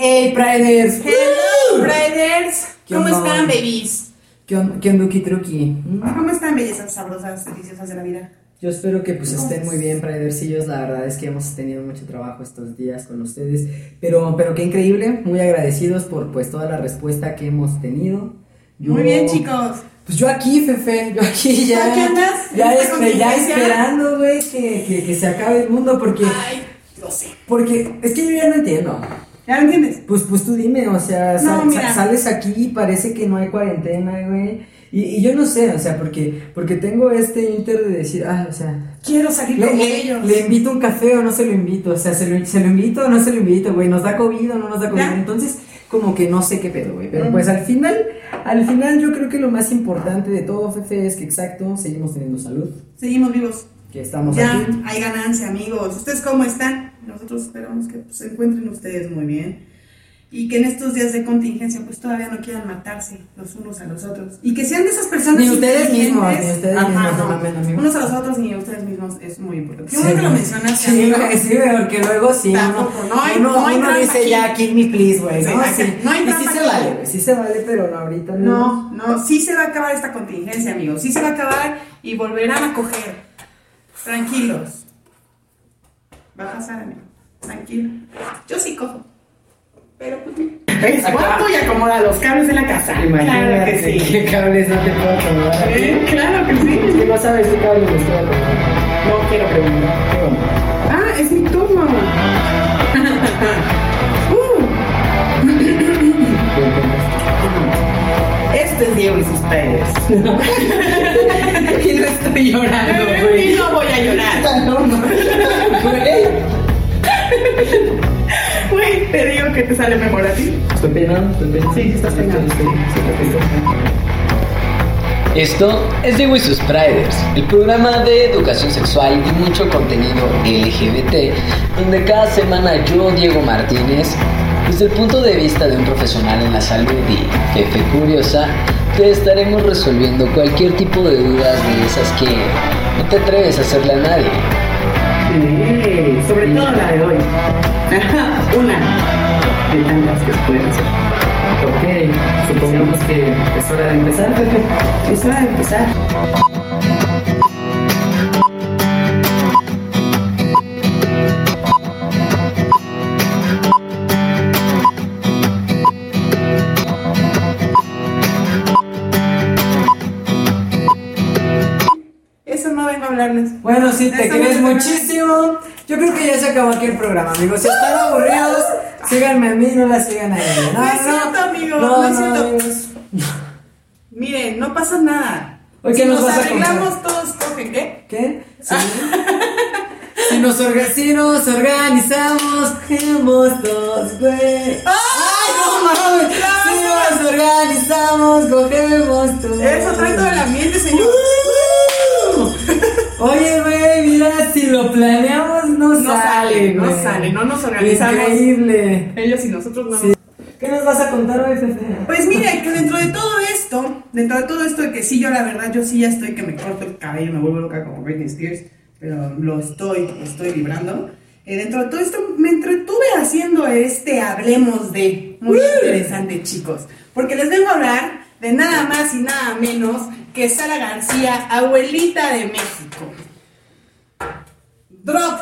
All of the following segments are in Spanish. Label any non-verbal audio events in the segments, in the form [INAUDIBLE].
Hey, Priders. Hello, Priders. ¿Qué ¿Cómo onda? están, babies? ¿Qué, on- qué onduki truqui? ¿Cómo están, bellezas sabrosas, deliciosas de la vida? Yo espero que pues estén muy bien, Pridercillos. La verdad es que hemos tenido mucho trabajo estos días con ustedes. Pero, pero qué increíble, muy agradecidos por pues toda la respuesta que hemos tenido. Yo- Muy bien, chicos. Pues yo aquí, Fefe, yo aquí ya. ¿Aquí andas? Ya, ¿En esta espe- ya esperando, güey, que, que, que se acabe el mundo porque. Ay, lo sé. Porque es que yo ya no entiendo. ¿Ya lo entiendes? Pues, pues tú dime, o sea, No, sal- sales aquí y parece que no hay cuarentena, güey. Y, y yo no sé, o sea, porque, porque tengo este inter de decir, ah, o sea, Quiero salir le, con le- ellos. le invito un café o no se lo invito, o sea, se lo, se lo invito o no se lo invito, güey, nos da COVID o no nos da COVID. Ya. Entonces, como que no sé qué pedo, güey. Pero pues al final, al final yo creo que lo más importante de todo, Fefe, es que exacto, seguimos teniendo salud, Seguimos vivos. Que estamos Ya aquí. hay ganancia, amigos. ¿Ustedes cómo están? Nosotros esperamos que pues, se encuentren ustedes muy bien. Y que en estos días de contingencia, pues todavía no quieran matarse los unos a los otros. Y que sean de esas personas. Ni ustedes mismos, ni ustedes Ajá, mismos, no. Unos a los otros ni ustedes mismos es muy importante. Qué Sí, que lo mencionaste, Sí, sí, porque luego sí, uno, Tampoco, no hay- uno, no hay uno dice aquí. ya, kill me please, güey, Sí, ¿no? acá- Sí. no hay y sí se aquí. vale, sí se vale, pero no ahorita no. No, no, sí se va a acabar esta contingencia, amigos. Sí se va a acabar y volverán a coger. Tranquilos. Va a pasar, amigo. Tranquilo. Yo sí cojo. Pero pues mira. Es guapo y acomoda los cables de la casa. Claro que sí. qué cables no te puedo acomodar. Eh, Claro que Es sí. que no sabes qué cables acomodando. No quiero preguntar. ¿Qué onda? Ah, es mi turno. [LAUGHS] Uh, Esto es Diego y sus padres. [LAUGHS] [LAUGHS] Y no estoy llorando, Y güey. no voy a llorar. [LAUGHS] No, no. Güey. Güey, te digo que te sale mejor a ti. Estoy peinado, estoy peinado. Sí, estás peinado. Esto es Diego y sus Priders, el programa de educación sexual y mucho contenido LGBT, donde cada semana yo, Diego Martínez, desde el punto de vista de un profesional en la salud y jefe curiosa, te estaremos resolviendo cualquier tipo de dudas de esas que no te atreves a hacerle a nadie. Sí, sobre todo la de hoy. Una de tantas que pueden hacer. Ok, supongamos que es hora de empezar, Pepe. Es hora de empezar. Yo creo que ya se acabó aquí el programa, amigos. Si están aburridos, síganme a mí, no la sigan a ella. No es cierto, amigo, No, no no, cierto. amigos. Miren, no pasa nada. Hoy, si ¿qué nos nos vas a arreglamos todos, cogen, ¿qué? ¿Qué? Sí. si, nos si nos organizamos, cogemos dos, güey. ¡Ay, no mames! Si nos organizamos, cogemos dos. Eso trae todo el ambiente, señor. Oye, güey, mira, si lo planeamos, no, No sale, no sale, no nos organizamos. Increíble. Ellos y nosotros no. Sí. ¿Qué nos vas a contar hoy, Fefe? Pues mire, que dentro de todo esto, dentro de todo esto de que sí, yo la verdad, yo sí ya estoy que me corto el cabello, me vuelvo loca como Britney Spears, pero lo estoy, lo estoy librando. Eh, dentro de todo esto me entretuve haciendo este Hablemos de, muy interesante chicos, porque les vengo a hablar de nada más y nada menos que Sara García, abuelita de México. Drop.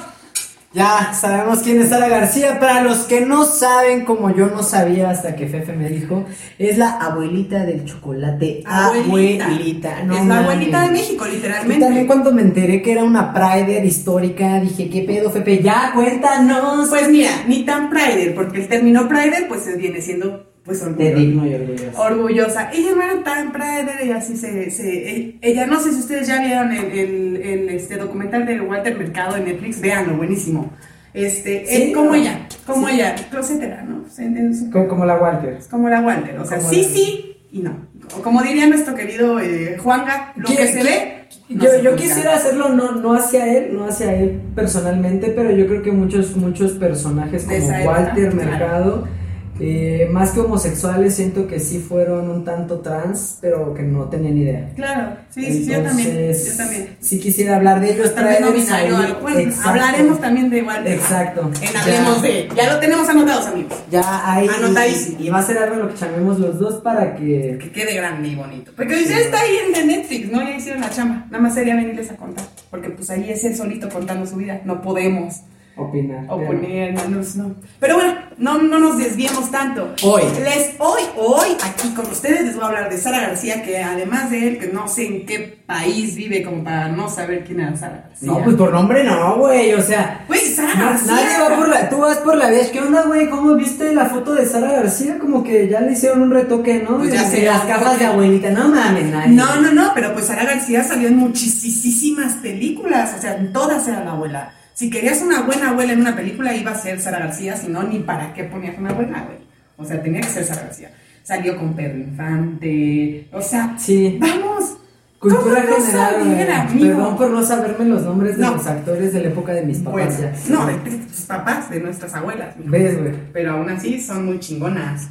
Ya sabemos quién es Sara García. Para los que no saben, como yo no sabía hasta que Fefe me dijo, es la abuelita del chocolate. Abuelita. no es la abuelita de. México, Y literalmente. también cuando me enteré que era una Prider histórica, dije, ¿qué pedo, Fefe? Ya, cuéntanos. Pues mira, ni tan Prider, porque el término Prider pues viene siendo pues Te orgullo- digno y orgulloso. orgullosa. Ella no era tan Prider, ella sí se, se- e- ella no sé si ustedes ya vieron el, el- el, este documental de Walter Mercado en Netflix, véanlo, buenísimo. Este, Sí, eh, como ella, como Sí. ella, closetera, ¿no? Su- Como, como la Walter. como la Walter, o sea, Como sí, la- sí y no. O como diría nuestro querido eh, Juanga, lo ¿Qué- que se ve. no yo yo quisiera hacerlo no, no hacia él, no hacia él personalmente, pero yo creo que muchos, muchos personajes como Walter. Mercado Eh, más que homosexuales, siento que sí fueron un tanto trans, pero que no tenían idea. Claro, sí, sí, sí, yo también. Yo también. Sí quisiera hablar de ellos, También no binario, ahí-. Bueno, hablaremos también de igual. Exacto. En Ya. Hablemos de. Ya lo tenemos anotados, amigos. Ya hay. Anotadísimo. Y va a ser algo en lo que chamemos los dos para que. Que quede grande y bonito. Porque ya está ahí en de Netflix, ¿no? Ya hicieron la chamba. Nada más sería venirles a contar. Porque pues ahí es él solito contando su vida. No podemos Opinar. oponer, no. Pero bueno, no, no nos desviemos tanto. Hoy. Les, hoy, hoy, aquí con ustedes les voy a hablar de Sara García, que además de él, que no sé en qué país vive como para no saber quién era Sara García. No, pues por nombre no, güey. O sea. Güey, Sara na- García. nadie va por la. Tú vas por la vía. ¿Qué onda, güey? ¿Cómo viste la foto de Sara García? Como que ya le hicieron un retoque, ¿no? Pues ya De- sé, de las cajas de abuelita. No mames, nadie. No, no, no, pero pues Sara García salió en muchísimas películas, o sea, en todas era la abuela. Si querías una buena abuela en una película, iba a ser Sara García, si no, ni para qué ponías una buena abuela. O sea, tenía que ser Sara García. Salió con Pedro Infante, o sea, Sí. vamos. Cultura ¿cómo no general, amigo? Perdón por no saberme los nombres de No. los actores de la época de mis papás. Bueno, ya. no, de tus papás, de nuestras abuelas. ¿Ves, güey? pero aún así son muy chingonas.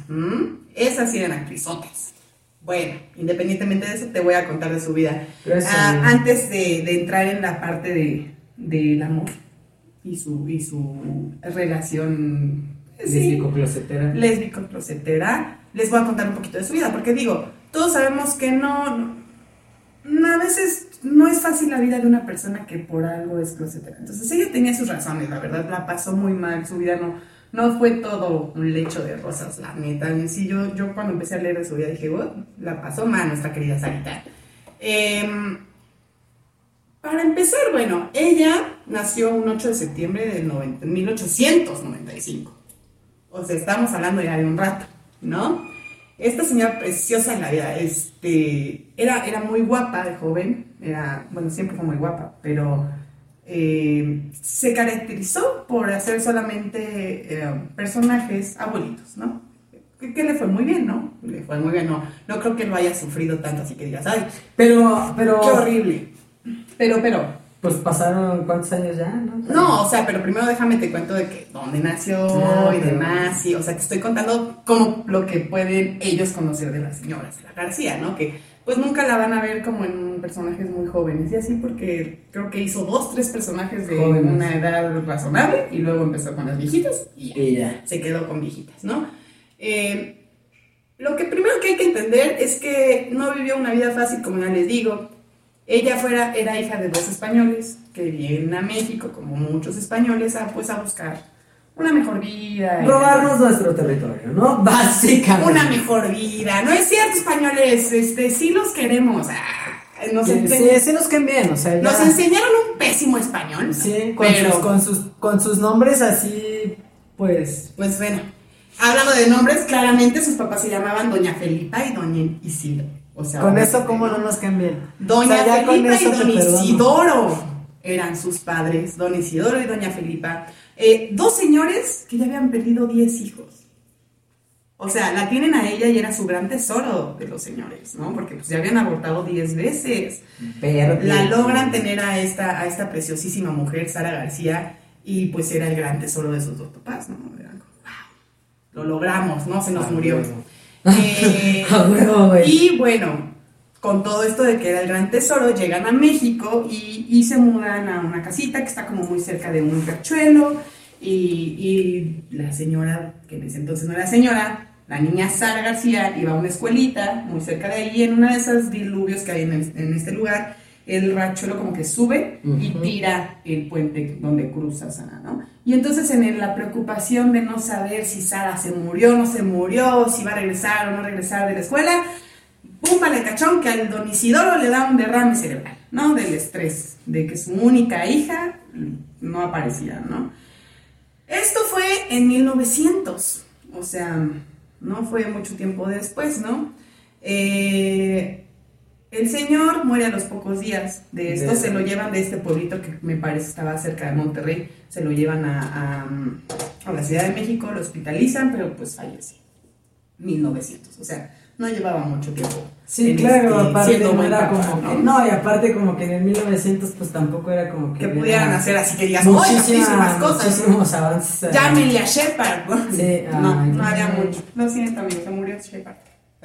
Esas sí eran actrizotas. Bueno, independientemente de eso, te voy a contar de su vida. Gracias, Ah, antes de, de entrar en la parte de, del amor y su, y su relación sí, Lésbico closetera. lésbico closetera, les voy a contar un poquito de su vida, porque digo, todos sabemos que no, no- a veces no es fácil la vida de una persona que por algo es closetera. Entonces ella tenía sus razones, la verdad, la pasó muy mal, su vida no, no fue todo un lecho de rosas, la neta. Y sí, yo, yo cuando empecé a leer de su vida dije, "Wow, la pasó mal nuestra querida Sarita. Em, para empezar, bueno, ella nació un 8 de septiembre 90 1895. O sea, estamos hablando ya de un rato, ¿no? Esta señora preciosa en la vida, este, era, era muy guapa de joven, era, bueno, siempre fue muy guapa, pero eh, se caracterizó por hacer solamente eh, personajes abuelitos, ¿no? Que, que le fue muy bien, ¿no? Le fue muy bien, no, no creo que lo haya sufrido tanto, así que digas, ay, Pero, pero. qué horrible. Pero, pero, Pues pasaron cuántos años ya, ¿no? no, o sea, pero primero déjame te cuento de que dónde nació Ah, y demás, y, o sea, te estoy contando como lo que pueden ellos conocer de la señora Sara García, ¿no? Que pues nunca la van a ver como en personajes muy jóvenes, y así porque creo que hizo dos, tres personajes de Jóvenes. una edad razonable, y luego empezó con las viejitas, y ya, Y ya. se quedó con viejitas, ¿no? Eh, lo que primero que hay que entender es que no vivió una vida fácil, como ya les digo. Ella fuera, era hija de dos españoles que vienen a México, como muchos españoles, a, pues a buscar una mejor vida. Robarnos nuestro territorio, ¿no? Básicamente. Una mejor vida. No es cierto, españoles, este, sí los queremos. Ah, nos, Sí, sí, sí nos caen bien, o sea, ya- nos enseñaron un pésimo español. Sí, con, pero, sus, con, sus, con sus nombres así, pues. pues bueno, hablando de nombres, claramente sus papás se llamaban Doña Felipa y Doña Isidro. O sea, Con eso, ¿cómo ¿no? no nos caen bien? Doña O sea, Felipa y Don. Isidoro eran sus padres, Don Isidoro y Doña Felipa. Eh, dos señores que ya habían perdido 10 hijos. O sea, la tienen a ella y era su gran tesoro de los señores, ¿no? Porque pues ya habían abortado 10 veces. Verde. La logran tener a esta, a esta preciosísima mujer, Sara García, y pues era el gran tesoro de sus dos papás, ¿no? Eran como, wow, lo logramos, ¿no? Se nos murió. Eh, [LAUGHS] y bueno, con todo esto de que era el gran tesoro, llegan a México y, y se mudan a una casita que está como muy cerca de un riachuelo. Y, y la señora, que en ese entonces no era señora, la niña Sara García, iba a una escuelita muy cerca de ahí, en una de esas diluvios que hay en, el- en este lugar. El riachuelo como que sube y tira el puente donde cruza Sara, ¿no? Y entonces en la preocupación de no saber si Sara se murió o no se murió, si va a regresar o no regresar de la escuela, pum, vale cachón, que al don Isidoro le da un derrame cerebral, ¿no? Del estrés, de que su única hija no aparecía, ¿no? Esto fue en 1900, o sea, no fue mucho tiempo después, ¿no? Eh, el señor muere a los pocos días de esto, De- se lo llevan de este pueblito que me parece estaba cerca de Monterrey, se lo llevan a, a, a la Ciudad de México, lo hospitalizan, pero pues fallece. 1900, o sea, no llevaba mucho tiempo. Sí, claro, este, aparte no era papá, como que, no, y aparte como que en el 1900 pues tampoco era como que... Que pudieran hacer así que digas, oiga, muchísimas cosas. Muchísimos avances. Llámenle a Shepard. ¿no? Sí, no, ay, no había mucho. Lo siento, amigo, se murió Shepard.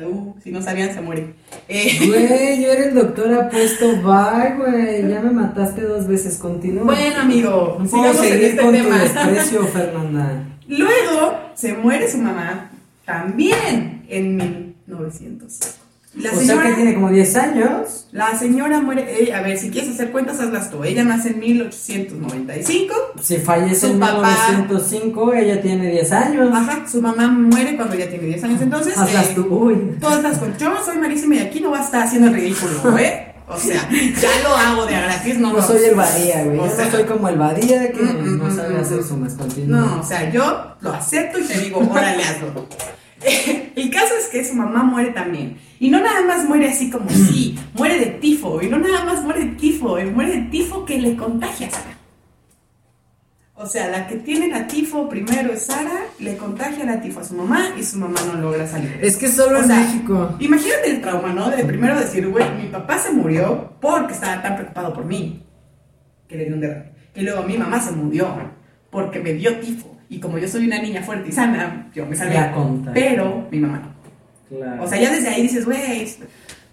Uh, si no sabían, se muere. Eh, Güey, yo era el doctor apuesto, bye, güey, ya me mataste dos veces, continúa. bueno, amigo, no en seguir este con tu desprecio, [LAUGHS] Fernanda. Luego se muere su mamá también en 1905. La o señora, sea que tiene como 10 años. la señora muere, eh, a ver, si quieres hacer cuentas, hazlas tú. Ella nace en 1895. Si fallece en papá- 1905, ella tiene 10 años. Ajá, su mamá muere cuando ella tiene 10 años. Entonces, Hazlas eh, tú, uy. todas las cuentas. Yo soy malísima y aquí no va a estar haciendo el ridículo, ¿eh? O sea, ya lo hago de gratis, no No lo- soy el Badía, güey. O Yo sea, no soy como el Badía que Mm, mm, no mm, sabe mm, hacer sumas. Continúa. No, o sea, yo lo acepto y te digo, órale, hazlo. [LAUGHS] El caso es que su mamá muere también. Y no nada más muere así como sí, [CLEARS THROAT] muere de tifo. Y no nada más muere de tifo, eh, muere de tifo que le contagia a Sara. O sea, la que tiene la tifo primero es Sara, le contagia la tifo a su mamá y su mamá no logra salir. Es que solo O en sea, México. Imagínate el trauma, ¿no? De primero decir, güey, mi papá se murió porque estaba tan preocupado por mí que le dio un derrame. Y luego mi mamá se murió porque me dio tifo. Y como yo soy una niña fuerte y sana, yo me contagia. Pero mi mamá no. Claro. O sea, ya desde ahí dices, güey,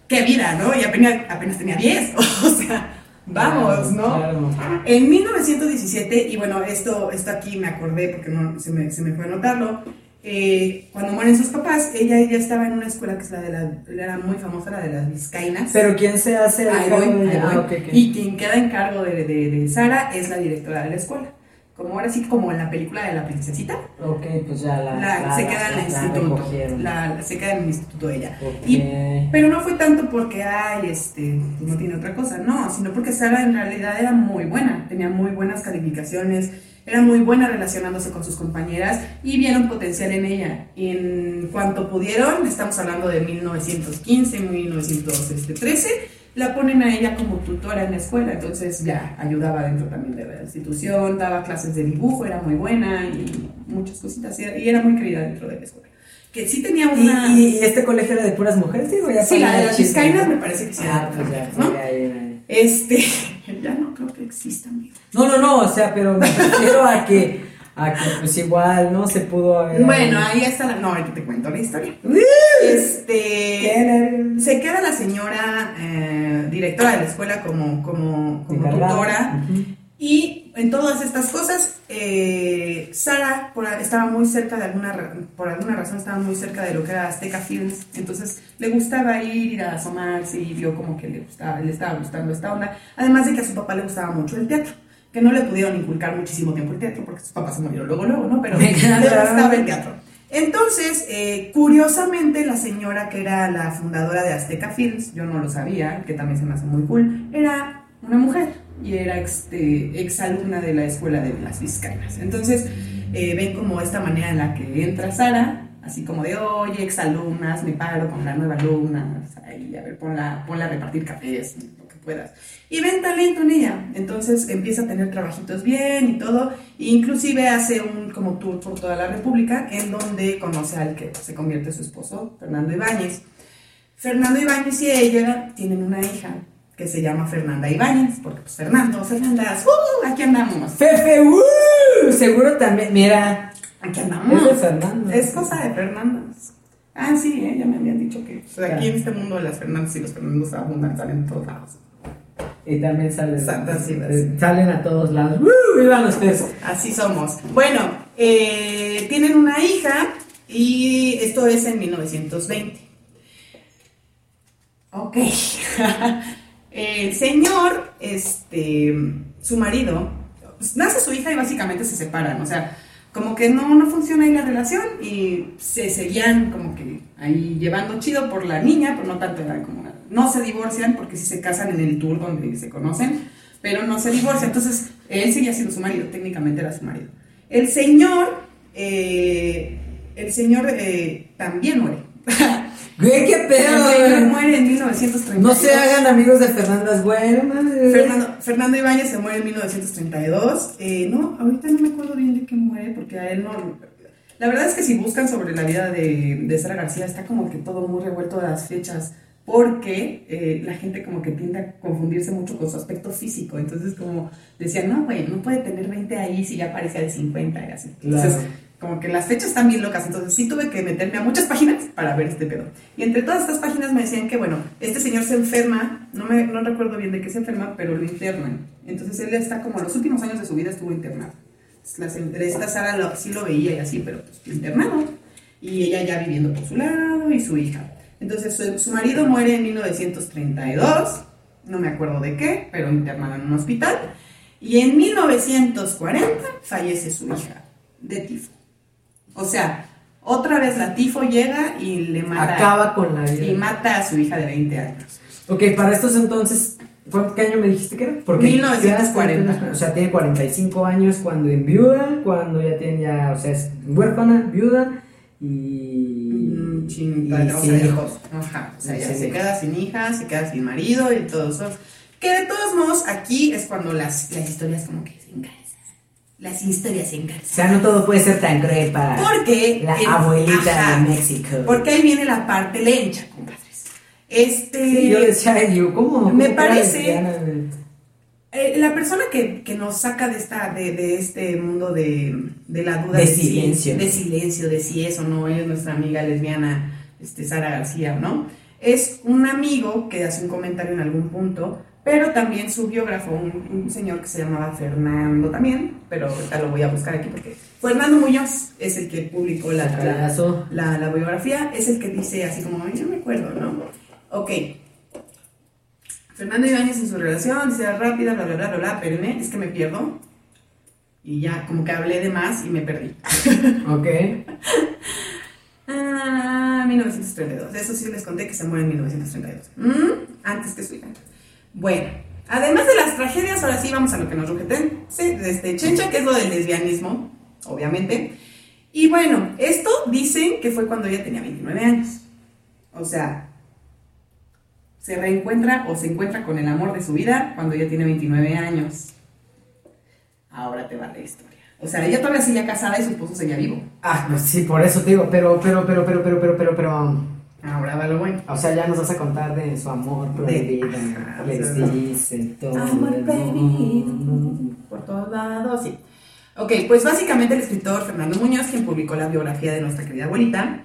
qué vida, ¿no? Y apenas, apenas tenía 10. [LAUGHS] O sea, vamos, ¿no? Claro. En 1917, y bueno, esto, esto aquí me acordé porque no, se, me, se me fue a notarlo, eh, cuando mueren sus papás, ella ya estaba en una escuela que es la de la, era muy famosa, la de las Vizcainas. Pero ¿quién se hace el Ah. Y quien queda en cargo de, de, de Sara es la directora de la escuela. Como ahora sí, como en la película de la princesita, Ok, pues ya la. la- la- se queda en el la instituto. se queda en el instituto ella. Ok. Y pero no fue tanto porque, ay, este, no tiene otra cosa, no, sino porque Sara en realidad era muy buena, tenía muy buenas calificaciones, era muy buena relacionándose con sus compañeras y vieron potencial en ella. En cuanto pudieron, estamos hablando de 1915, 1913, la ponen a ella como tutora en la escuela, entonces ya ayudaba dentro también de la institución, daba clases de dibujo, era muy buena y muchas cositas, y era- muy querida dentro de la escuela. Que sí tenía ¿Y, una... y, y este colegio era de puras mujeres, digo, ya Sí, la de las chisme. Vizcainas me parece que sí. Ah, pues ya, ¿no? ya, ya, ya. Este, [LAUGHS] ya no creo que exista, amigo. No, no, no, o sea, pero me refiero a que, a que pues igual, ¿no? Se pudo haber. Bueno, ahí está la. No, ahorita te cuento la historia. Este. ¿Qué? Se queda la señora eh, directora de la escuela como, como, como tutora. Y en todas estas cosas, eh, Sara por- estaba muy cerca de alguna, por alguna razón estaba muy cerca de lo que era Azteca Films, entonces le gustaba ir, ir a asomarse y vio como que le, gustaba, le estaba gustando esta onda, además de que a su papá le gustaba mucho el teatro, que no le pudieron inculcar muchísimo tiempo el teatro porque sus papás se murieron luego, luego, ¿no? Pero le gustaba el teatro. Entonces, eh, curiosamente, la señora que era la fundadora de Azteca Films, yo no lo sabía, que también se me hace muy cool, era una mujer y era este, exalumna de la escuela de las Vizcainas. Entonces, eh, ven como esta manera en la que entra Sara, así como de, oye, exalumnas, me paro con la nueva alumna, y a ver, ponla, ponla a repartir cafés, puedas. Y ven talento en ella. Entonces empieza a tener trabajitos bien y todo. E inclusive hace un como tour por toda la República en donde conoce al que se convierte su esposo, Fernando Ibáñez. Fernando Ibáñez y ella tienen una hija que se llama Fernanda Ibáñez, porque pues Fernando, Fernanda, ¡uh! aquí andamos. Fefe, ¡uh! Seguro también, mira. Aquí andamos. Es de Fernando. Es cosa de Fernandas. Ah, sí, ¿eh? ya me habían dicho que pues, aquí en este mundo de las Fernandas y los Fernandos abundan, salen en todos lados. Y también salen, salen a todos lados. ¡Uh! ¡Vivan los pesos! Así somos. Bueno, eh, tienen una hija y esto es en 1920. Ok. [LAUGHS] El señor, este, su marido, pues, nace su hija y básicamente se separan. O sea, como que no, no funciona ahí la relación y se seguían como que ahí llevando chido por la niña, pero no tanto era como... No se divorcian porque sí se casan en el tour donde se conocen, pero no se divorcian. Entonces, él seguía siendo su marido, técnicamente era su marido. El señor, eh, el señor eh, también muere. [LAUGHS] Güey, qué El pedo, señor güey. muere en 1932. No se hagan amigos de Fernandas, güey. mames. Fernando, Fernando Ibáñez se muere en 1932. Eh, no, ahorita no me acuerdo bien de qué muere, porque a él no. La verdad es que si buscan sobre la vida de, de Sara García, está como que todo muy revuelto a las fechas, porque eh, la gente como que tiende a confundirse mucho con su aspecto físico. Entonces, como decían, no, güey, no puede tener 20 ahí si ya parecía de 50 y así. Entonces, Claro. como que las fechas están bien locas. Entonces, sí tuve que meterme a muchas páginas para ver este pedo. Y entre todas estas páginas me decían que, bueno, este señor se enferma, no, me, no recuerdo bien de qué se enferma, pero lo internan. Entonces, él está como los últimos años de su vida estuvo internado. La, esta Sara lo, sí lo veía y así, pero pues internado. Y ella ya viviendo por su lado y su hija. Entonces su, su marido muere en 1932, no me acuerdo de qué, pero internado en un hospital. Y en 1940 fallece su hija de tifo. O sea, otra vez la tifo llega y le mata, Acaba con la vida. y mata a su hija de 20 años. Ok, para estos entonces, ¿cuánto- ¿qué año me dijiste que era? 1940. O sea, tiene 45 años cuando enviuda, cuando ya tiene ya, o sea, es huérfana, viuda y... O sin hijos. Ajá, o sea, ya se queda sin hija, se queda sin marido y todo eso. Que de todos modos, aquí es cuando las, las historias como que se encarzan. Las historias se O encarzan. sea, no todo puede ser tan cruel para Porque la en- abuelita ajá, de México. Porque ahí viene la parte lencha, compadres. Este. Sí, yo decía, yo, ¿cómo? Me cómo parece-? Eh, la persona que, que nos saca de esta de, de este mundo de, de la duda De si- silencio. de silencio de si es o no es nuestra amiga lesbiana este Sara García o no es un amigo que hace un comentario en algún punto pero también su biógrafo un, un señor que se llamaba Fernando también pero ahorita lo voy a buscar aquí porque Fernando Muñoz es el que publicó la, la, Callazo. la, la biografía es el que dice así como, "Ay, no me acuerdo, ¿no? Ok. Fernando Ibáñez en su relación, sea rápida, bla, bla, bla, bla, bla, espérenme, es que me pierdo. Y ya, como que hablé de más y me perdí. [LAUGHS] Ok. Ah, 1932. Eso sí les conté que se muere en 1932. Mm, Antes que su hija. Bueno, además de las tragedias, ahora sí vamos a lo que nos rojeten. Sí, desde Chencha, que es lo del lesbianismo, obviamente. Y bueno, esto dicen que fue cuando ella tenía 29 años. O sea, se reencuentra o se encuentra con el amor de su vida cuando ella tiene 29 años. Ahora te va la historia. O sea, ella todavía seguía casada y su esposo seguía vivo. Ah, pues sí, por eso te digo, pero, pero, pero, pero, pero, pero, pero, pero, Ahora va lo bueno. o sea, ya nos vas a contar de su amor prohibido, Ajá, les dicen todo. Amor prohibido, por todos lados, sí. Ok, pues básicamente el escritor Fernando Muñoz, quien publicó la biografía de nuestra querida abuelita,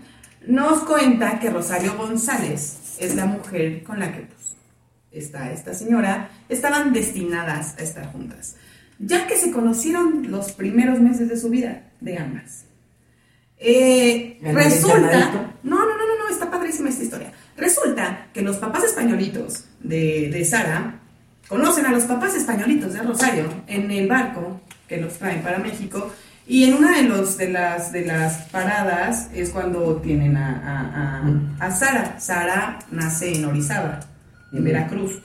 nos cuenta que Rosario González es la mujer con la que pues, esta, esta señora estaban destinadas a estar juntas, ya que se conocieron los primeros meses de su vida de ambas. Eh, ¿En el resulta, no, no, no, no, está padrísima esta historia. Resulta que los papás españolitos de, de Sara conocen a los papás españolitos de Rosario en el barco que los traen para México y en una de, los, de, las, de las paradas es cuando tienen a, a, a- a Sara. Sara nace en Orizaba, en. Veracruz.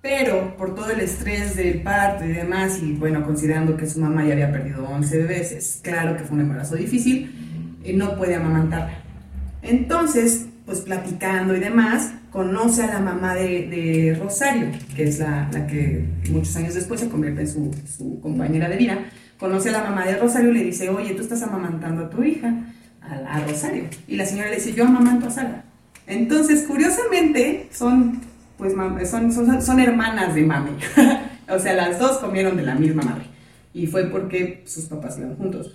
Pero por todo el estrés del parto y demás, y bueno, considerando que su mamá ya había perdido 11 bebés, claro que fue un embarazo difícil, eh, no puede amamantarla. Entonces, pues platicando y demás, conoce a la mamá de, de Rosario, que es la, la que muchos años después se convierte en su, su compañera de vida. Conoce a la mamá de Rosario y le dice, oye, tú estás amamantando a tu hija, a, Rosario. Y la señora le dice, yo amamanto a Sara. Entonces, curiosamente, son, pues, son, son, son hermanas de mami. [LAUGHS] o sea, las dos comieron de la misma madre. Y fue porque sus papás iban juntos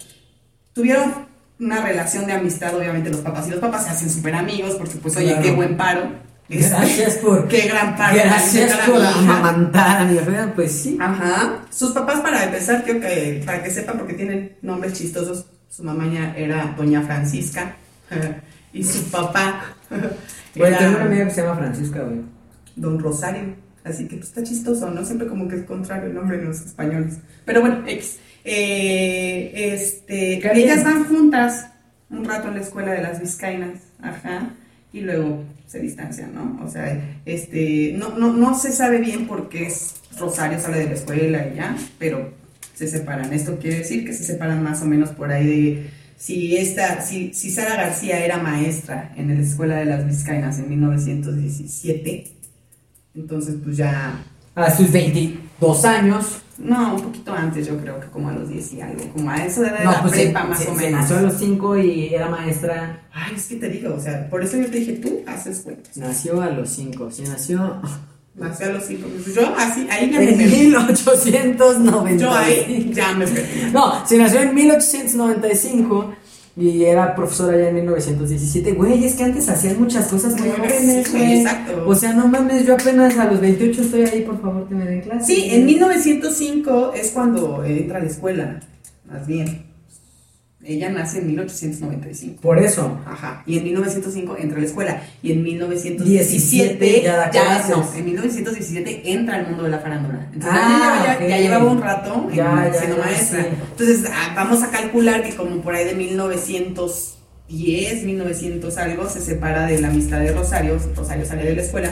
tuvieron una relación de amistad, obviamente los papás y los papás se hacen súper amigos porque pues oye, Claro. qué buen paro. Gracias por. Qué gran paro. Gracias por amamantar a mi hija. Pues sí. Ajá. Sus papás, para empezar, creo que para que sepan, porque tienen nombres chistosos, su mamá ya era Doña Francisca [LAUGHS] y su papá [LAUGHS] Bueno, tengo una amiga que se llama Francisca, güey. Don Rosario. Así que pues, está chistoso, ¿no? Siempre como que es contrario el nombre de los españoles. Pero bueno, X. Eh, este, ellas van juntas un rato en la escuela de las Vizcainas, ajá, y luego se distancian, ¿no? O sea, este, no, no, no se sabe bien por qué es Rosario sale de la escuela y ya, pero se separan. Esto quiere decir que se separan más o menos por ahí de si esta, si, si Sara García era maestra en la escuela de las Vizcainas en 1917, entonces pues ya A sus 22 años, No, un poquito antes, yo creo que como a los 10 y algo, como a eso de No, la pues prepa se, más se- o menos. nació a los 5 y era maestra. Ay, es que te digo, o sea, por eso yo te dije, tú haces cuentas. Nació a los 5. Sí, nació [LAUGHS] Nació a los 5. Yo así, ahí ya me en perdí. 1890. Yo ahí ya me perdí. No, se nació en 1895 y era profesora ya en 1917. Güey, es que antes hacían muchas cosas muy jóvenes, güey. O sea, no mames, yo apenas a los 28 estoy ahí, por favor, que me den clase. Sí, en 1905 es cuando entra a la escuela, más bien. Ella nace en 1895. Por eso. Ajá. Y en 1905 entra a la escuela. Y en 1917 ya da clases. no, en 1917 entra al mundo de la farándula. Entonces Ah, ya, ok. ya llevaba un rato en- Ya, ya, siendo ya, maestra. sí. Entonces ah, vamos a calcular que como por ahí de 1910, 1900 algo, se separa de la amistad de Rosario. Rosario sale de la escuela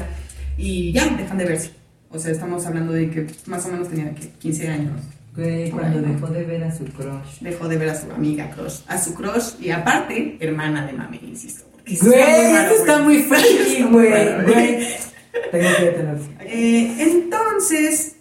y ya dejan de verse. O sea, estamos hablando de que más o menos tenía que 15 años. Güey, cuando dejó de ver a su crush. Dejó de ver a su amiga crush, a su crush y aparte, hermana de mami, insisto. Güey, esto está muy [LAUGHS] freaky, güey. [LAUGHS] Tengo que detenerlo. Eh, entonces,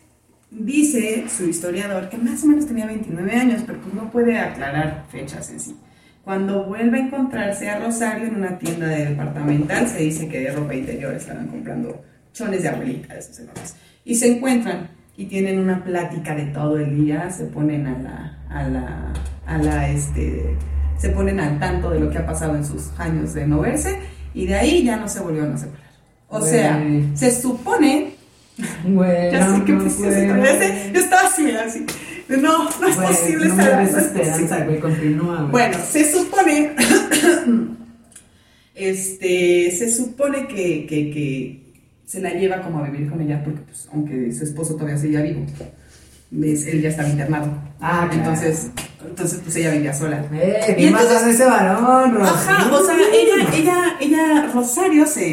dice su historiador que más o menos tenía 29 años, pero pues no puede aclarar fechas en sí. Cuando vuelve a encontrarse a Rosario en una tienda de departamental, se dice que de ropa interior estaban comprando chones de abuelita, de esos enormes. Y se encuentran y tienen una plática de todo el día, se ponen a la, a la, a la, este, se ponen al tanto de lo que ha pasado en sus años de no verse y de ahí ya no se volvieron a separar. O Güey. sea, se supone Güey, ya sé que sé, yo estaba así, así. No, no es Güey, posible no me es [LAUGHS] esperanza, güey, continúa, güey. Bueno, se supone. [COUGHS] este. Se supone que, que, que se la lleva como a vivir con ella, porque, pues, aunque su esposo todavía seguía vivo, él ya estaba internado. Ah, claro. Entonces, pues ella vivía sola. Eh, Y entonces- ese varón. Ajá, o sea, ella, ella, ella, Rosario se,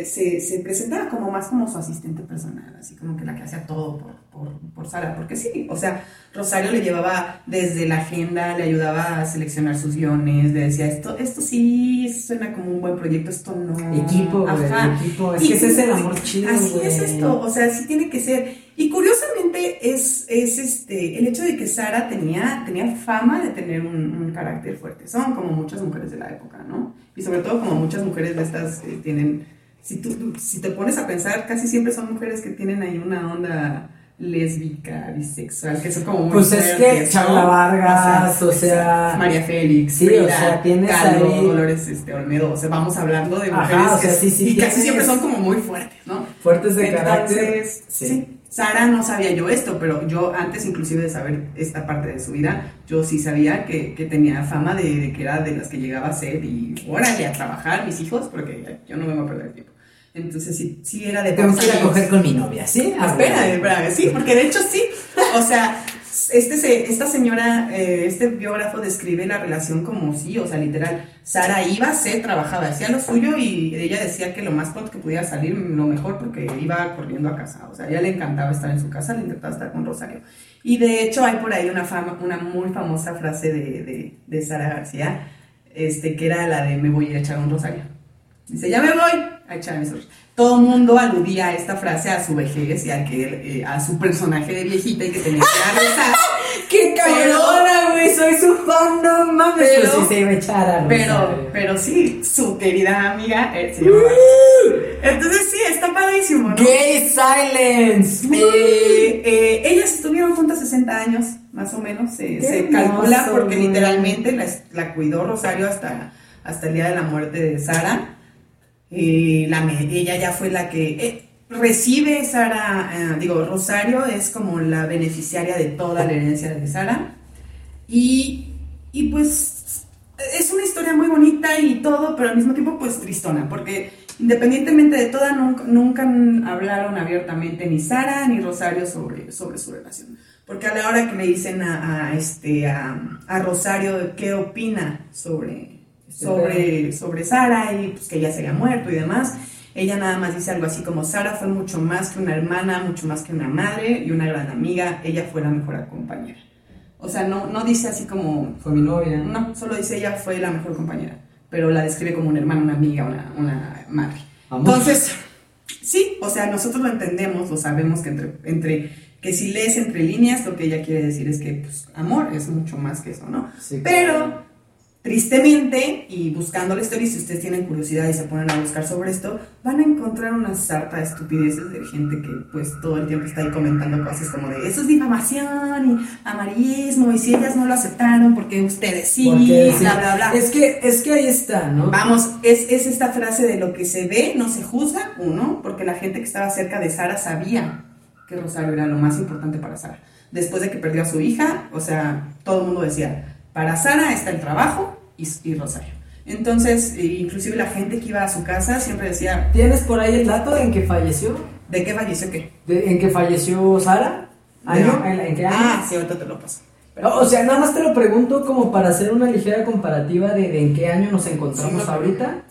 eh, se, se presentaba como más como su asistente personal, así como que la que hacía todo por, por, por Sara, porque sí, o sea, Rosario le llevaba desde la agenda, le ayudaba a seleccionar sus guiones, le decía esto, esto sí suena como un buen proyecto, esto no. Equipo, Ajá. equipo. Es Y que ese es el amor chido, Así es esto, o sea, sí tiene que ser. Y curiosamente es, es este el hecho de que Sara tenía, tenía fama de tener un, un carácter fuerte. Son como muchas mujeres de la época, ¿no? Y sobre todo como muchas mujeres de estas eh, tienen, si, tú, si te pones a pensar, casi siempre son mujeres que tienen ahí una onda lésbica, bisexual, que son como muy Pues es que. Chabla Vargas, o sea- María Félix, Sí, o sea, tienes Kahlo, ahí- Dolores este, Olmedo, o sea, vamos hablando de Ajá, mujeres o sea, que sí, sí y casi siempre son como muy fuertes, ¿no? Fuertes de carácter. Entonces, Sí. sí. Sara no sabía yo esto, pero yo antes inclusive de saber esta parte de su vida, yo sí sabía que, que tenía fama de, de que era de las que llegaba a ser y órale a trabajar mis hijos, porque yo no me voy a perder tiempo. Entonces sí, sí era de Tengo que ir a coger con mi novia, ¿sí? Ah, Espera, espera, sí, porque de hecho sí. O sea, este esta señora, eh, este biógrafo describe la relación como sí, o sea, literal. Sara iba, se trabajaba, hacía lo suyo y ella decía que lo más pronto que pudiera salir, lo mejor, porque iba corriendo a casa. O sea, a ella le encantaba estar en su casa, le encantaba estar con Rosario. Y de hecho hay por ahí una, fama, una muy famosa frase de, de, de Sara García, este, que era la de me voy a echar un rosario. Dice, ya me voy a echar mis ojos. Todo el mundo aludía a esta frase a su vejez y a, que, eh, a su personaje de viejita y que tenía que rezar. [LAUGHS] ¡Qué cabrona, güey! Soy su fan, no mames. Pero- pues sí se iba a echar a Pero, pero sí, su querida amiga eh, se llamaba. Entonces sí, está padrísimo, ¿no? ¡Gay Silence! Eh, eh, ellas estuvieron juntas 60 años, más o menos, se, calcula, porque literalmente la, la cuidó Rosario hasta, hasta el día de la muerte de Sara. Eh, ella ya fue la que eh, recibe Sara, eh, digo, Rosario es como la beneficiaria de toda la herencia de Sara. Y, y pues es una historia muy bonita y todo, pero al mismo tiempo pues tristona, porque independientemente de toda, nunca, nunca hablaron abiertamente ni Sara ni Rosario sobre, sobre su relación. Porque a la hora que le dicen a, a, este, a, a Rosario qué opina sobre, sobre, sobre Sara y pues que ella se había muerto y demás, ella nada más dice algo así como Sara fue mucho más que una hermana, mucho más que una madre y una gran amiga, ella fue la mejor compañera. O sea, no, no dice así como, Fue mi novia. no, solo dice ella fue la mejor compañera, pero la describe como una hermana, una amiga, una, una madre. Amor. Entonces, sí, o sea, nosotros lo entendemos, lo sabemos que entre, entre que si lees entre líneas, lo que ella quiere decir es que, pues, amor es mucho más que eso, ¿no? Sí, Pero, tristemente, y buscando la historia, si ustedes tienen curiosidad y se ponen a buscar sobre esto, van a encontrar una sarta de estupideces de gente que, pues, todo el tiempo está ahí comentando cosas como de, eso es difamación y amarillismo, y si ellas no lo aceptaron, porque ustedes sí, Porque sí. bla, bla, bla. Es que, es que ahí está, ¿no? Vamos, es, es esta frase de lo que se ve no se juzga, uno, porque la gente que estaba cerca de Sara sabía que Rosario era lo más importante para Sara. Después de que perdió a su hija, o sea, todo el mundo decía, para Sara está el trabajo y, y Rosario. Entonces, eh, inclusive la gente que iba a su casa siempre decía, ¿Tienes por ahí el dato en que falleció? ¿de qué falleció qué? ¿De- ¿En que falleció Sara? ¿Año? De- ¿En, en qué año? Ah, sí, ahorita te lo paso. O sea, nada más te lo pregunto como para hacer una ligera comparativa de, de en qué año nos encontramos Sí, ahorita.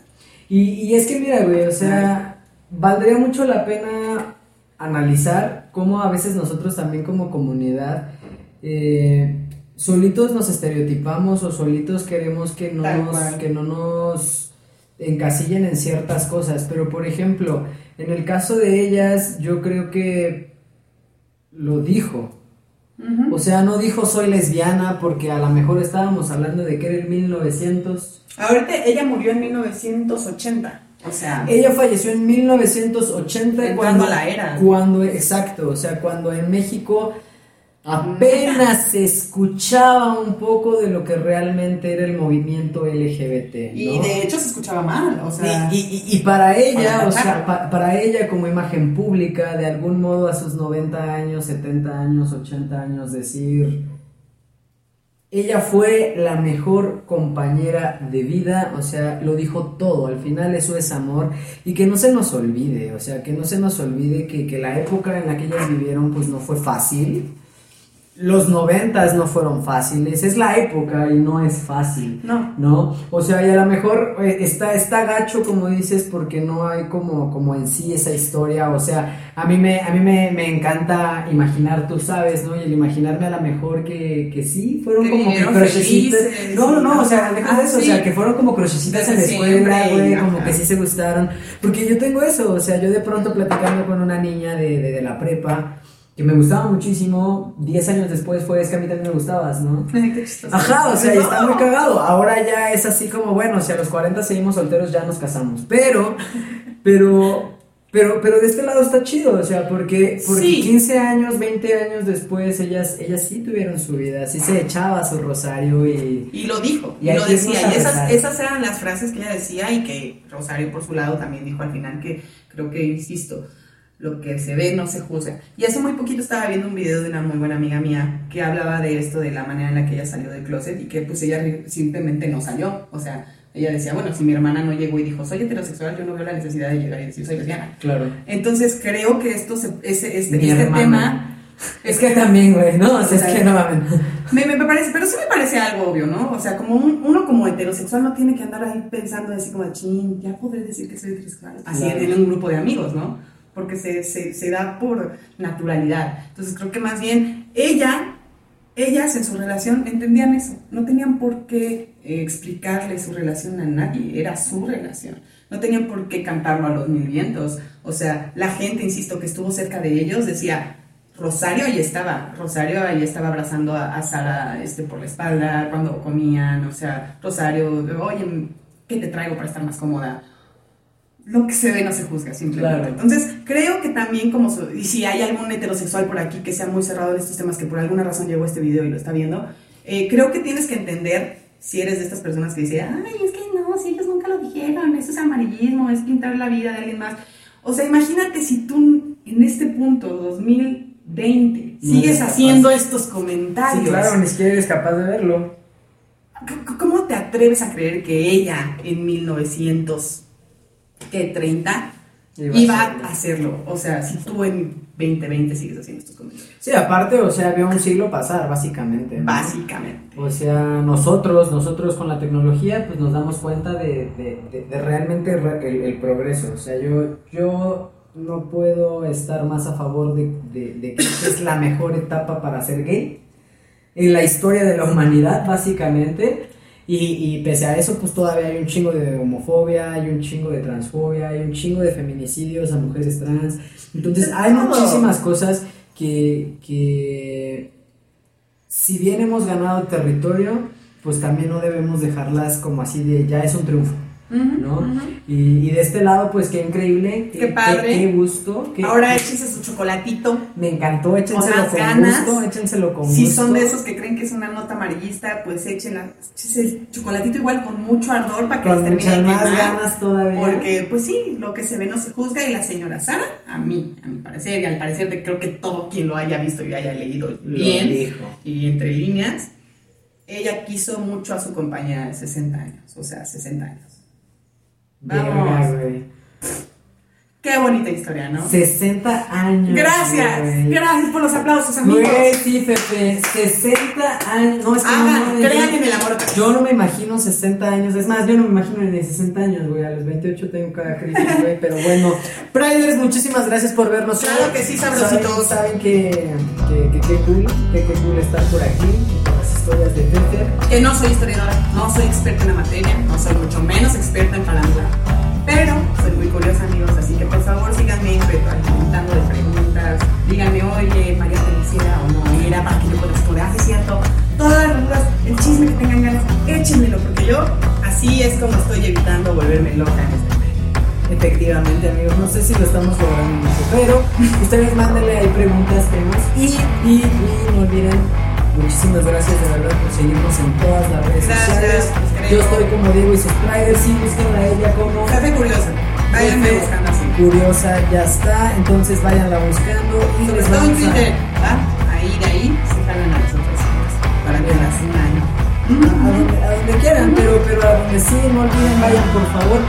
Y, y es que mira, güey, o sea, valdría mucho la pena analizar cómo a veces nosotros también como comunidad eh, solitos nos estereotipamos o solitos queremos que no, Tal nos, cual. que no nos encasillen en ciertas cosas. Pero por ejemplo, en el caso de ellas, yo creo que lo dijo. O sea, no dijo soy lesbiana porque a lo mejor estábamos hablando de que era el 1900. Ahorita ella murió en 1980, o sea, Ella falleció en 1980 Entrando cuando la era. Cuando exacto, o sea, cuando en México apenas se escuchaba un poco de lo que realmente era el movimiento LGBT, y de hecho se escuchaba mal, o sea... Y, y- y para ella, o sea, pa- para ella como imagen pública, de algún modo a sus 90 años, 70 años, 80 años, decir, ella fue la mejor compañera de vida, o sea, lo dijo todo, al final eso es amor, y que no se nos olvide, o sea, que no se nos olvide que, que la época en la que ellas vivieron pues no fue fácil. Los noventas no fueron fáciles, es la época y no es fácil. No. ¿no? O sea, y a lo mejor eh, está, está gacho, como dices, porque no hay como, como en sí esa historia. O sea, a mí, me, a mí me, me encanta imaginar, tú sabes, ¿no? Y el imaginarme a lo mejor que, que sí, fueron Que como que crochecitas. No, no, no, o sea, deja de eso, o Ah, sea, que fueron como crochecitas en la escuela, güey, ajá. como que sí se gustaron. Porque yo tengo eso, o sea, yo de pronto platicando con una niña de, de, de la prepa. Que me gustaba muchísimo, 10 años después fue, es que a mí también me gustabas, ¿no? [LAUGHS] Ajá, o sea, y está muy [LAUGHS] cagado. Ahora ya es así como, bueno, si a los 40 seguimos solteros, ya nos casamos. Pero, pero, pero, pero de este lado está chido, o sea, porque, porque Sí. 15 años, 20 años después, ellas, ellas sí tuvieron su vida, sí se echaba su rosario y. Y lo dijo, Y lo decía. Y esas, esas eran las frases que ella decía y que Rosario por su lado también dijo al final que creo que, insisto, lo que se ve no se juzga. Y hace muy poquito estaba viendo un video de una muy buena amiga mía que hablaba de esto, de la manera en la que ella salió del closet y que pues ella simplemente no salió. O sea, ella decía, bueno, si mi hermana no llegó y dijo, soy heterosexual, yo no veo la necesidad de llegar y decir, soy lesbiana. Claro. Entonces creo que esto, se, ese, este, este tema... Es que también, güey, ¿no? O sea, es que no mames. Me, me, parece, pero sí me parece algo obvio, ¿no? O sea, como un- uno como heterosexual no tiene que andar ahí pensando así como, chin, ya podré decir que soy heterosexual. Así Claro. en un grupo de amigos, ¿no? Porque se, se, se da por naturalidad. Entonces creo que más bien ella, ellas en su relación entendían eso. No tenían por qué eh, explicarle su relación a nadie, era su relación. No tenían por qué cantarlo a los mil vientos. O sea, la gente, insisto, que estuvo cerca de ellos decía, Rosario ahí estaba, Rosario ahí estaba abrazando a, a Sara este, por la espalda cuando comían, o sea, Rosario, oye, ¿qué te traigo para estar más cómoda? Lo que se ve no se juzga, simplemente. Claro. Entonces, creo que también como, y si hay algún heterosexual por aquí que sea muy cerrado en estos temas, que por alguna razón llegó a este video y lo está viendo, eh, creo que tienes que entender, si eres de estas personas que dicen, ay, es que no, si ellos nunca lo dijeron, eso es amarillismo, es pintar la vida de alguien más. O sea, imagínate si tú en este punto, 2020, No sigues haciendo estos comentarios. Sí, claro, ni siquiera eres capaz de verlo. ¿Cómo te atreves a creer que ella en 1930 Iba iba, a hacerlo. a hacerlo? O sea, si tú en 2020 sigues haciendo estos comentarios. Sí, aparte, o sea, vio un siglo pasar, básicamente. ¿no? Básicamente. O sea, nosotros, nosotros con la tecnología, pues nos damos cuenta de, de- de- de realmente re- el, el progreso. O sea, yo, yo no puedo estar más a favor de que esta es la mejor etapa para ser gay en la historia de la humanidad, básicamente. Y, y pese a eso, pues todavía hay un chingo de homofobia, hay un chingo de transfobia, hay un chingo de feminicidios a mujeres trans. Entonces, hay muchísimas cosas que, que si bien hemos ganado territorio, pues también no debemos dejarlas como así de ya es un triunfo. ¿No? y, y de este lado, pues qué increíble, Qué padre. qué, gusto. qué- Ahora échense su chocolatito. me encantó, échenselo Con ganas. gusto, échenselo con Si gusto. son de esos que creen que es una nota amarillista, pues échenla, échense el chocolatito igual con mucho ardor para que con les termine más quemar. ganas todavía. Porque, pues sí, lo que se ve no se juzga y la señora Sara, a mí, a mi parecer, y al parecer de creo que todo quien lo haya visto y haya leído Lo bien, dijo. y entre líneas, ella quiso mucho a su compañera de 60 años, o sea, 60 años. Vamos. Qué bonita historia, ¿no? 60 años. Gracias, güey. gracias por los aplausos, amigos. Güey, sí, Pepe, 60 años. No, es que Hagan, no, no, crean yo- en el amor. Yo no me imagino 60 años, es más, yo no me imagino ni de 60 años, güey, a los 28 tengo cada crisis, güey, pero bueno. Priders, muchísimas gracias por vernos. Claro que sí, sabrositos. Saben, saben que, que, que, qué cool, que qué cool estar por aquí, historias de Pepe. que no soy historiadora, no soy experta en la materia, no soy mucho menos experta en farándula. Pero soy muy curiosa, amigos, así que por favor síganme preguntando de preguntas. Díganme, oye, María Felicia o no era para que yo pueda explorar, es cierto. Todas las dudas, el chisme que tengan ganas, échenmelo, porque yo así es como estoy evitando volverme loca en este. Efectivamente, amigos, no sé si lo estamos logrando mucho, pero [LAUGHS] ustedes mándenle ahí preguntas, temas y, y, y no olviden, muchísimas gracias de verdad por seguirnos en todas las redes Gracias, sociales. Yo estoy como Diego y sus Priders, sí, búsquenla a ella como curiosa, váyanme buscando así. Curiosa, ya está, entonces váyanla buscando y Sobre les todo en a- Twitter, ¿va? Ahí, de ahí, se jalan a las otras cosas, para que las un año. a donde, a donde quieran, pero, pero a donde sí, no olviden, vayan por favor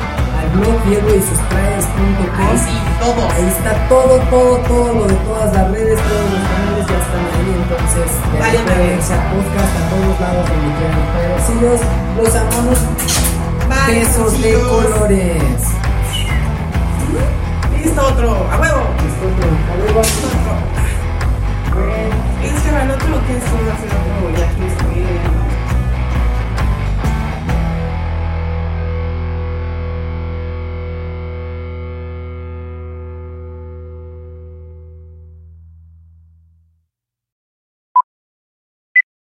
al blog Diego y sus Priders.com. Ahí sí, todos. Ahí está todo, todo, todo lo de todas las redes, todos los canales ya están ahí, entonces de Vayan a ver. podcast a todos lados donde quieran. Pero sí, los, los amamos. Bye, Besos de besillos. colores. Listo, otro, a huevo. Listo, otro. A ver, vamos. Otro. Es que el otro que es un hacer otro ya.